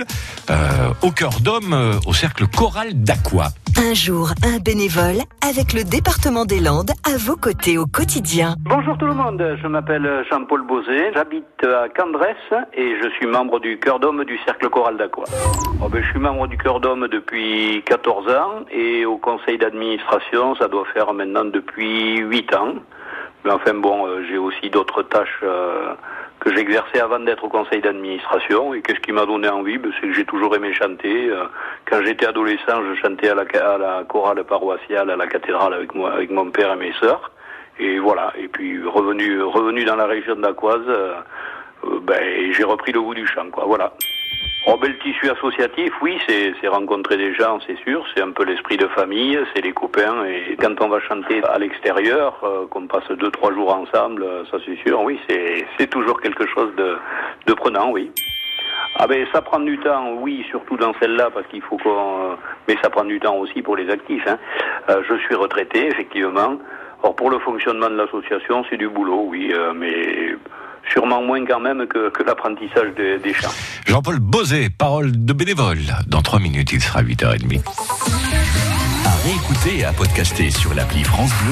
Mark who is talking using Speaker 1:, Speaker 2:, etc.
Speaker 1: bénévole euh, au cœur d'homme euh, au cercle choral d'Aqua.
Speaker 2: Un jour, un bénévole avec le département des Landes à vos côtés au quotidien.
Speaker 3: Bonjour tout le monde, je m'appelle Jean-Paul Bosé, j'habite à Candresse et je suis membre du cœur d'homme du cercle choral d'Aqua. Oh ben, je suis membre du cœur d'homme depuis 14 ans et au conseil d'administration ça doit faire maintenant depuis 8 ans. Mais enfin bon, euh, j'ai aussi d'autres tâches euh, que j'exerçais avant d'être au conseil d'administration. Et qu'est-ce qui m'a donné envie? Ben, C'est que j'ai toujours aimé chanter. Euh, Quand j'étais adolescent, je chantais à la, à la chorale paroissiale, à la cathédrale avec moi, avec mon père et mes sœurs. Et voilà. Et puis revenu, revenu dans la région d'Aquoise, euh, euh, ben, j'ai repris le goût du chant. Quoi. Voilà. Oh, ben, tissu associatif, oui, c'est rencontrer des gens, c'est sûr. C'est un peu l'esprit de famille, c'est les copains. Et quand on va chanter à l'extérieur, euh, qu'on passe deux, trois jours ensemble, euh, ça c'est sûr, oui, c'est toujours quelque chose de, de prenant, oui. Ah ben ça prend du temps, oui, surtout dans celle-là, parce qu'il faut qu'on... euh, Mais ça prend du temps aussi pour les actifs. Hein. Euh, je suis retraité, effectivement. Or pour le fonctionnement de l'association, c'est du boulot, oui, mais sûrement moins quand même que, que l'apprentissage des- des chants.
Speaker 1: Jean-Paul Bosé, parole de bénévole. Dans trois minutes, il sera 8h30.
Speaker 4: À réécouter et à podcaster sur l'appli France Bleu.